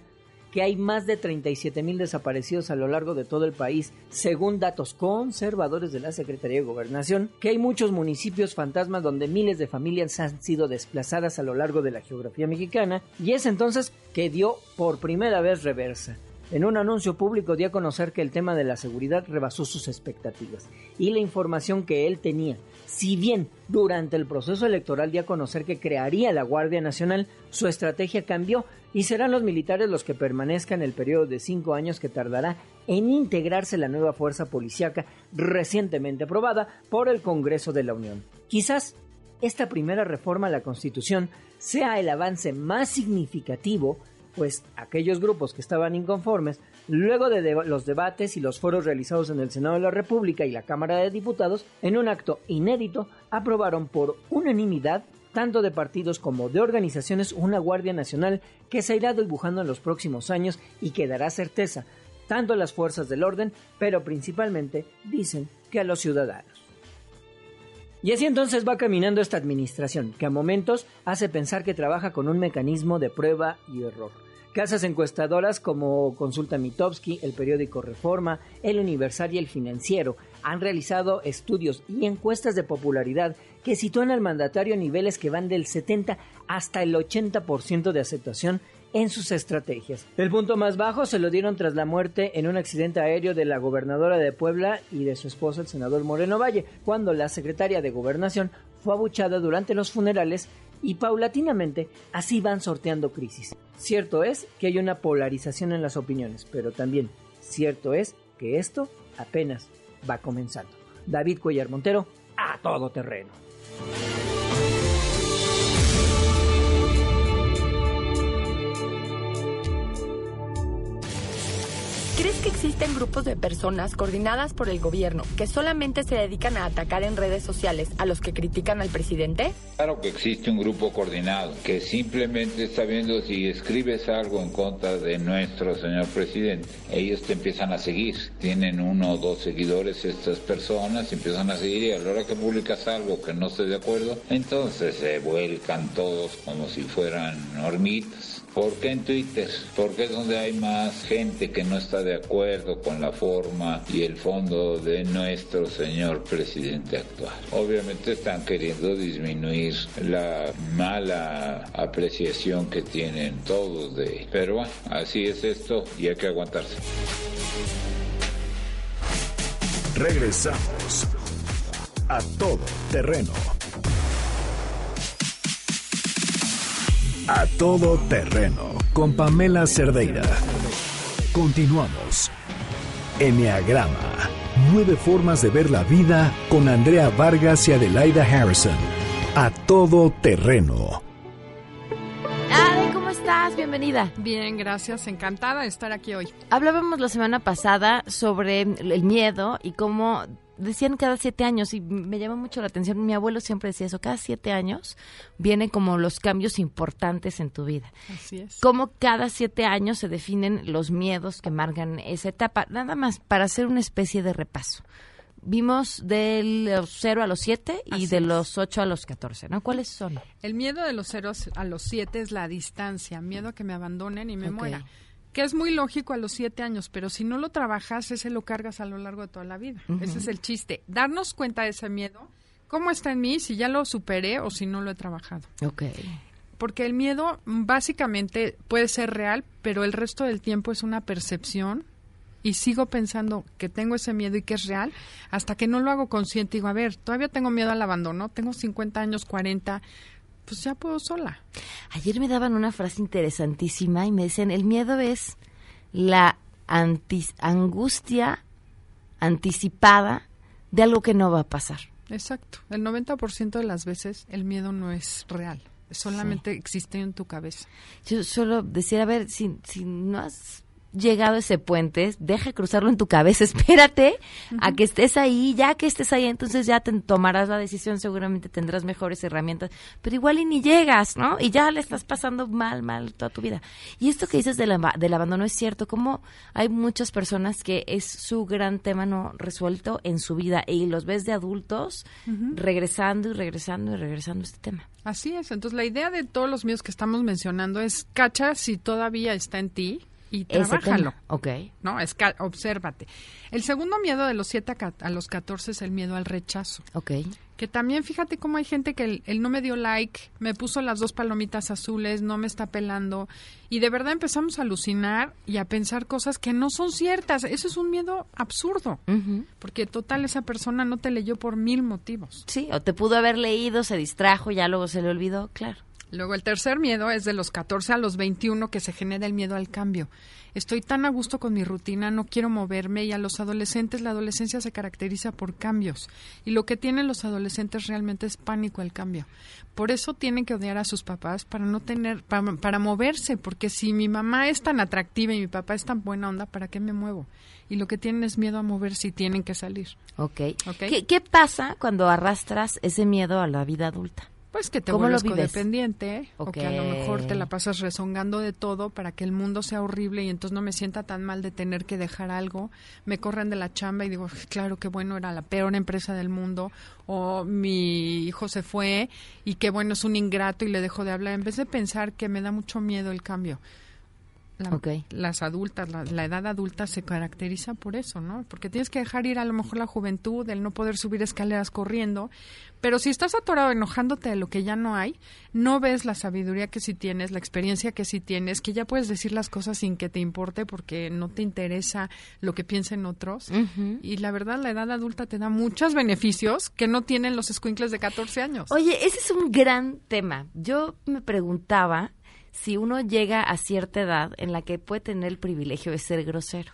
S4: que hay más de 37 mil desaparecidos a lo largo de todo el país, según datos conservadores de la Secretaría de Gobernación, que hay muchos municipios fantasmas donde miles de familias han sido desplazadas a lo largo de la geografía mexicana, y es entonces que dio por primera vez reversa. En un anuncio público dio a conocer que el tema de la seguridad rebasó sus expectativas y la información que él tenía. Si bien durante el proceso electoral dio a conocer que crearía la Guardia Nacional, su estrategia cambió y serán los militares los que permanezcan el periodo de cinco años que tardará en integrarse la nueva fuerza policíaca recientemente aprobada por el Congreso de la Unión. Quizás esta primera reforma a la Constitución sea el avance más significativo pues aquellos grupos que estaban inconformes, luego de, los debates y los foros realizados en el Senado de la República y la Cámara de Diputados, en un acto inédito, aprobaron por unanimidad tanto de partidos como de organizaciones una Guardia Nacional que se irá dibujando en los próximos años y que dará certeza tanto a las fuerzas del orden, pero principalmente, dicen, que a los ciudadanos. Y así entonces va caminando esta administración, que a momentos hace pensar que trabaja con un mecanismo de prueba y error. Casas encuestadoras como Consulta Mitowski, el periódico Reforma, El Universal y El Financiero han realizado estudios y encuestas de popularidad que sitúan al mandatario a niveles que van del 70 hasta el 80% de aceptación en sus estrategias. El punto más bajo se lo dieron tras la muerte en un accidente aéreo de la gobernadora de Puebla y de su esposo el senador Moreno Valle, cuando la secretaria de Gobernación fue abuchada durante los funerales y paulatinamente así van sorteando crisis. Cierto es que hay una polarización en las opiniones, pero también cierto es que esto apenas va comenzando. David Cuellar Montero, a todo terreno.
S12: Que existen grupos de personas coordinadas por el gobierno que solamente se dedican a atacar en redes sociales a los que critican al presidente?
S19: Claro que existe un grupo coordinado que simplemente está viendo si escribes algo en contra de nuestro señor presidente. Ellos te empiezan a seguir. Tienen uno o dos seguidores estas personas, empiezan a seguir y a la hora que publicas algo que no esté de acuerdo, entonces se vuelcan todos como si fueran hormitas ¿Por qué en Twitter? Porque es donde hay más gente que no está de acuerdo con la forma y el fondo de nuestro señor presidente actual. Obviamente están queriendo disminuir la mala apreciación que tienen todos de él. Pero bueno, así es esto y hay que aguantarse.
S11: Regresamos a todo terreno. A todo terreno con Pamela Cerdeira. Continuamos. Enneagrama. Nueve formas de ver la vida con Andrea Vargas y Adelaida Harrison. A todo terreno.
S2: Ale, ¿cómo estás? Bienvenida.
S20: Bien, gracias. Encantada de estar aquí hoy.
S2: Hablábamos la semana pasada sobre el miedo y cómo decían cada siete años y me llama mucho la atención. Mi abuelo siempre decía eso, cada siete años vienen como los cambios importantes en tu vida.
S20: Así es.
S2: Como cada siete años se definen los miedos que marcan esa etapa. Nada más para hacer una especie de repaso. Vimos de los 0 a los 7 y de los 8 a los 14, ¿no? ¿Cuáles son?
S20: El miedo de los 0 a los 7 es la distancia, miedo a que me abandonen y me muera que es muy lógico a los siete años, pero si no lo trabajas, ese lo cargas a lo largo de toda la vida. Ese es el chiste. Darnos cuenta de ese miedo, cómo está en mí, si ya lo superé o si no lo he trabajado.
S2: Ok.
S20: Porque el miedo básicamente puede ser real, pero el resto del tiempo es una percepción y sigo pensando que tengo ese miedo y que es real hasta que no lo hago consciente. Digo, a ver, todavía tengo miedo al abandono, tengo 50 años, 40, pues ya puedo sola.
S2: Ayer me daban una frase interesantísima y me decían, el miedo es la angustia anticipada de algo que no va a pasar.
S20: Exacto. El 90% de las veces el miedo no es real. Solamente existe en tu cabeza.
S2: Yo solo decía, a ver, si, si no has llegado ese puente, deja cruzarlo en tu cabeza, espérate a que estés ahí, ya que estés ahí, entonces ya te tomarás la decisión, seguramente tendrás mejores herramientas, pero igual y ni llegas, ¿no? Y ya le estás pasando mal, mal toda tu vida. Y esto que dices del, del abandono es cierto, como hay muchas personas que es su gran tema no resuelto en su vida y los ves de adultos regresando y regresando y regresando a este tema.
S20: Así es, entonces la idea de todos los míos que estamos mencionando es, cacha si todavía está en ti, y trabájalo.
S2: Ok.
S20: ¿No? Es obsérvate. El segundo miedo de los 7 a, los 14 es el miedo al rechazo.
S2: Ok.
S20: Que también fíjate cómo hay gente que él, no me dio like, me puso las dos palomitas azules, no me está pelando. Y de verdad empezamos a alucinar y a pensar cosas que no son ciertas. Eso es un miedo absurdo. Porque total esa persona no te leyó por mil motivos.
S2: Sí, o te pudo haber leído, se distrajo, ya luego se le olvidó, claro.
S20: Luego el tercer miedo es de los 14 a los 21 que se genera el miedo al cambio. Estoy tan a gusto con mi rutina, no quiero moverme y a los adolescentes la adolescencia se caracteriza por cambios y lo que tienen los adolescentes realmente es pánico al cambio. Por eso tienen que odiar a sus papás para no tener para, moverse, porque si mi mamá es tan atractiva y mi papá es tan buena onda, ¿para qué me muevo? Y lo que tienen es miedo a moverse y tienen que salir.
S2: Ok. ¿Qué, ¿Qué pasa cuando arrastras ese miedo a la vida adulta?
S20: Pues que te vuelves codependiente o que a lo mejor te la pasas rezongando de todo para que el mundo sea horrible y entonces no me sienta tan mal de tener que dejar algo. Me corren de la chamba y digo, claro que bueno, era la peor empresa del mundo o mi hijo se fue y qué bueno es un ingrato y le dejo de hablar en vez de pensar que me da mucho miedo el cambio. Las adultas, la, edad adulta se caracteriza por eso, ¿no? Porque tienes que dejar ir a lo mejor la juventud, el no poder subir escaleras corriendo, pero si estás atorado enojándote de lo que ya no hay, no ves la sabiduría que sí tienes, la experiencia que sí tienes, que ya puedes decir las cosas sin que te importe porque no te interesa lo que piensen otros. Y la verdad, la edad adulta te da muchos beneficios que no tienen los escuincles de 14 años.
S2: Oye, ese es un gran tema. Yo me preguntaba si uno llega a cierta edad en la que puede tener el privilegio de ser grosero.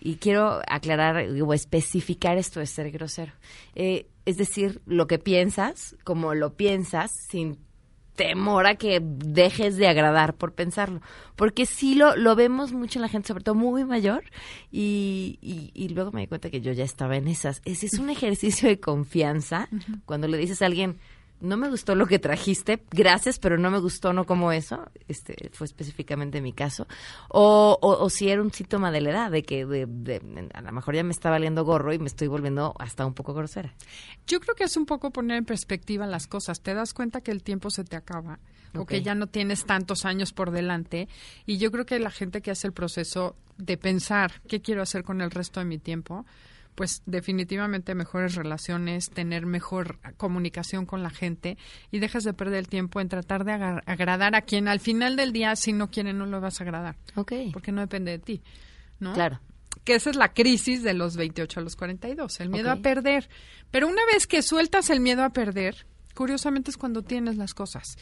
S2: Y quiero aclarar o especificar esto de ser grosero. Eh, es decir, lo que piensas, como lo piensas, sin temor a que dejes de agradar por pensarlo. Porque sí lo, lo vemos mucho en la gente, sobre todo muy mayor, y, y, luego me di cuenta que yo ya estaba en esas. Ese es un ejercicio de confianza cuando le dices a alguien, no me gustó lo que trajiste, gracias, pero no me gustó, no como eso, este fue específicamente mi caso, o, o, si era un síntoma de la edad, de que a lo mejor ya me está valiendo gorro y me estoy volviendo hasta un poco grosera.
S20: Yo creo que es un poco poner en perspectiva las cosas, te das cuenta que el tiempo se te acaba, o que ya no tienes tantos años por delante, y yo creo que la gente que hace el proceso de pensar qué quiero hacer con el resto de mi tiempo, pues definitivamente mejores relaciones, tener mejor comunicación con la gente y dejas de perder el tiempo en tratar de agradar a quien al final del día si no quiere no lo vas a agradar.
S2: Ok.
S20: Porque no depende de ti, ¿no?
S2: Claro.
S20: Que esa es la crisis de los 28 a los 42, el miedo a perder. Pero una vez que sueltas el miedo a perder, curiosamente es cuando tienes las cosas.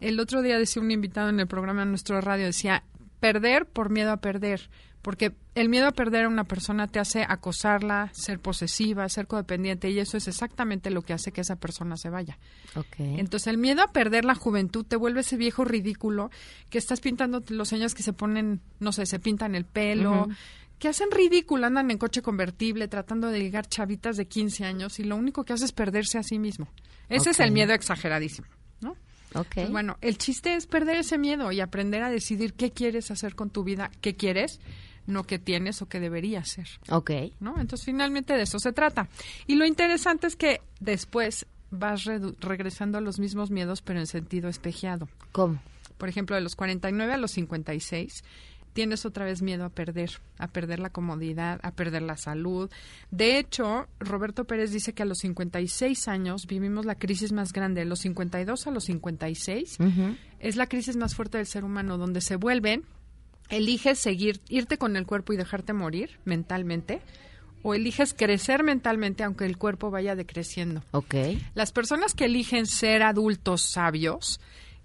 S20: El otro día decía un invitado en el programa de nuestro radio, decía, perder por miedo a perder porque el miedo a perder a una persona te hace acosarla, ser posesiva, ser codependiente y eso es exactamente lo que hace que esa persona se vaya.
S2: Okay.
S20: Entonces el miedo a perder la juventud te vuelve ese viejo ridículo que estás pintando los señores que se ponen, no sé, se pintan el pelo, que hacen ridículo, andan en coche convertible tratando de llegar chavitas de 15 años y lo único que hace es perderse a sí mismo. Ese es el miedo exageradísimo, ¿no?
S2: Okay.
S20: bueno, el chiste es perder ese miedo y aprender a decidir qué quieres hacer con tu vida, qué quieres no que tienes o que deberías ser.
S2: Ok.
S20: ¿No? Entonces, finalmente de eso se trata. Y lo interesante es que después vas regresando a los mismos miedos, pero en sentido espejeado.
S2: ¿Cómo?
S20: Por ejemplo, de los 49 a los 56 tienes otra vez miedo a perder, a perder la comodidad, a perder la salud. De hecho, Roberto Pérez dice que a los 56 años vivimos la crisis más grande. De los 52 a los 56 es la crisis más fuerte del ser humano, donde se vuelven eliges seguir, irte con el cuerpo y dejarte morir mentalmente, o eliges crecer mentalmente aunque el cuerpo vaya decreciendo.
S2: Ok.
S20: Las personas que eligen ser adultos sabios,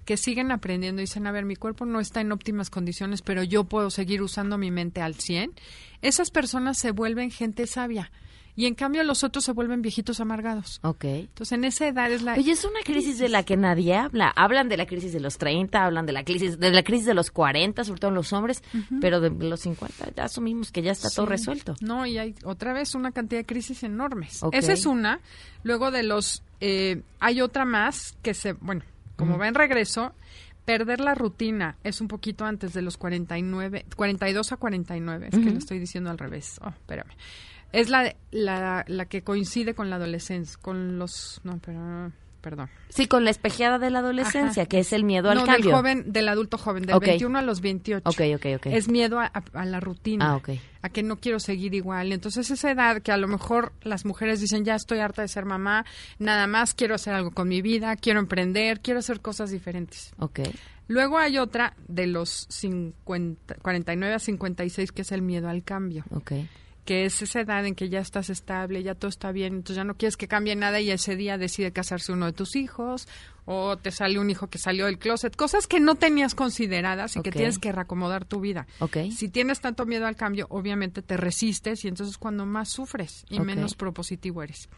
S20: que siguen aprendiendo y dicen, a ver, mi cuerpo no está en óptimas condiciones, pero yo puedo seguir usando mi mente al 100, esas personas se vuelven gente sabia y en cambio los otros se vuelven viejitos amargados.
S2: Ok.
S20: Entonces en esa edad es la...
S2: Oye, es una crisis de la que nadie habla. Hablan de la crisis de los 30, hablan de la crisis de la crisis de los 40, sobre todo en los hombres, pero de los 50 ya asumimos que ya está todo resuelto.
S20: No, y hay otra vez una cantidad de crisis enormes. Esa es una. Luego de los... Eh, hay otra más que se... Bueno, como va en regreso, perder la rutina es un poquito antes de los 49, 42 a 49, es que lo estoy diciendo al revés. Oh, espérame. Es la, la, la que coincide con la adolescencia, con los... No, pero... perdón.
S2: Sí, con la espejeada de la adolescencia, que es el miedo al
S20: no,
S2: cambio.
S20: del joven, del adulto joven, del
S2: Ok.
S20: 21 a los 28.
S2: Ok, ok, ok.
S20: Es miedo a, la rutina.
S2: Ah, ok.
S20: A que no quiero seguir igual. Entonces, esa edad que a lo mejor las mujeres dicen, ya estoy harta de ser mamá, nada más quiero hacer algo con mi vida, quiero emprender, quiero hacer cosas diferentes.
S2: Ok.
S20: Luego hay otra de los 50, 49 a 56 que es el miedo al cambio.
S2: Ok.
S20: Que es esa edad en que ya estás estable, ya todo está bien, entonces ya no quieres que cambie nada y ese día decide casarse uno de tus hijos o te sale un hijo que salió del closet, cosas que no tenías consideradas y que tienes que reacomodar tu vida.
S2: Ok.
S20: Si tienes tanto miedo al cambio, obviamente te resistes y entonces es cuando más sufres y menos propositivo eres.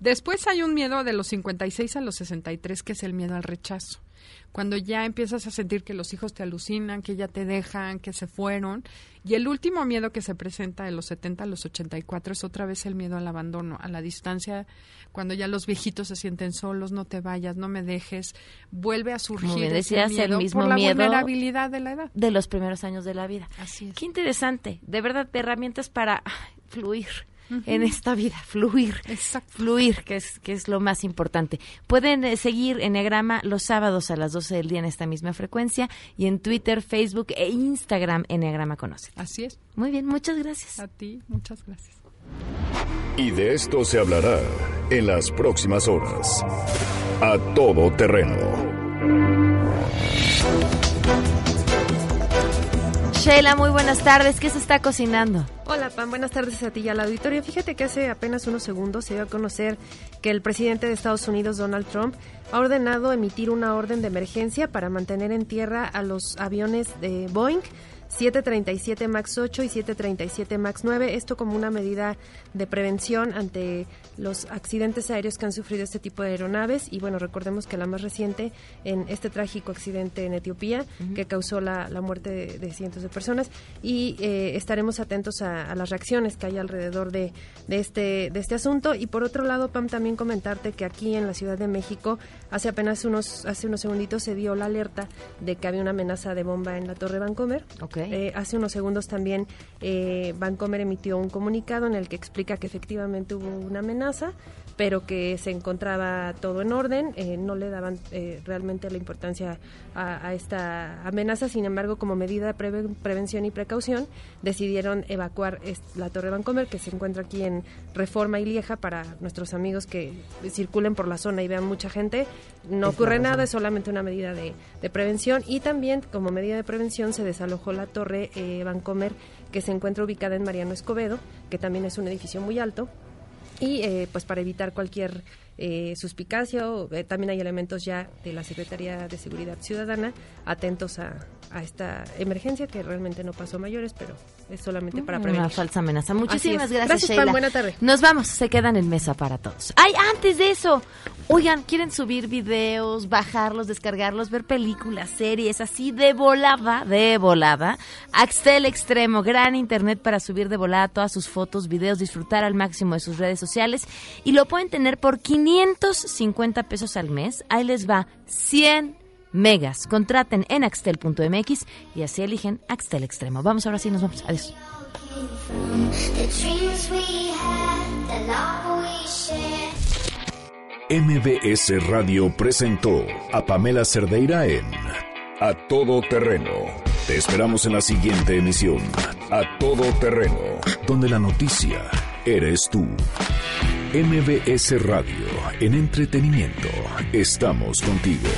S20: Después hay un miedo de los 56 a los 63 que es el miedo al rechazo. Cuando ya empiezas a sentir que los hijos te alucinan, que ya te dejan, que se fueron. Y el último miedo que se presenta de los 70 a los 84 es otra vez el miedo al abandono, a la distancia, cuando ya los viejitos se sienten solos, no te vayas, no me dejes. Vuelve a surgir
S2: Como
S20: ese
S2: decías, el
S20: miedo
S2: mismo
S20: por la
S2: miedo
S20: vulnerabilidad de la edad.
S2: de los primeros años de la vida.
S20: Así es.
S2: Qué interesante, de verdad, herramientas para ay, en esta vida, fluir, fluir, que es, que es lo más importante. Pueden eh, seguir Enneagrama los sábados a las 12 del día en esta misma frecuencia y en Twitter, Facebook e Instagram Enneagrama Conoce.
S20: Así es.
S2: Muy bien, muchas gracias.
S20: A ti, muchas gracias.
S11: Y de esto se hablará en las próximas horas. A todo terreno.
S2: Sheila, muy buenas tardes. ¿Qué se está cocinando?
S21: Hola, Pam. Buenas tardes a ti y al auditorio. Fíjate que hace apenas unos segundos se dio a conocer que el presidente de Estados Unidos, Donald Trump, ha ordenado emitir una orden de emergencia para mantener en tierra a los aviones de Boeing 737 MAX 8 y 737 MAX 9. Esto como una medida de prevención ante los accidentes aéreos que han sufrido este tipo de aeronaves. Y bueno, recordemos que la más reciente en este trágico accidente en Etiopía que causó la, la muerte de, de cientos de personas. Y eh, estaremos atentos a, a las reacciones que hay alrededor de, de, este, de este asunto. Y por otro lado, Pam, también comentarte que aquí en la Ciudad de México, hace apenas unos, hace unos segunditos se dio la alerta de que había una amenaza de bomba en la Torre Vancomer. Eh, hace unos segundos también eh, Vancomer emitió un comunicado en el que explica que efectivamente hubo una amenaza, pero que se encontraba todo en orden, eh, no le daban eh, realmente la importancia a, a esta amenaza, sin embargo, como medida de preve- prevención y precaución, decidieron evacuar la Torre Vancomer, que se encuentra aquí en Reforma y Lieja, para nuestros amigos que circulen por la zona y vean mucha gente. No
S2: Es
S21: ocurre nada, es solamente una medida de, de prevención. Y también como medida de prevención se desalojó la torre eh, Vancomer que se encuentra ubicada en Mariano Escobedo, que también es un edificio muy alto y eh, pues para evitar cualquier eh, suspicacia o, eh, también hay elementos ya de la Secretaría de Seguridad Ciudadana atentos a, a esta emergencia que realmente no pasó a mayores pero es solamente para prevenir.
S2: Una falsa amenaza. Muchísimas gracias,
S21: Gracias.
S2: Sheila.
S21: Buena tarde.
S2: Nos vamos, se quedan en mesa para todos. ¡Ay, antes de eso! Oigan, ¿quieren subir videos, bajarlos, descargarlos, ver películas, series, así de volada, de volada? Axtel Extremo, gran internet para subir de volada todas sus fotos, videos, disfrutar al máximo de sus redes sociales y lo pueden tener por 550 pesos al mes. Ahí les va 100 megas. Contraten en axtel.mx y así eligen Axtel Extremo. Vamos ahora sí, nos vamos. Adiós.
S11: MBS Radio presentó a Pamela Cerdeira en A Todo Terreno. Te esperamos en la siguiente emisión. A Todo Terreno, donde la noticia eres tú. MBS Radio, en entretenimiento, estamos contigo.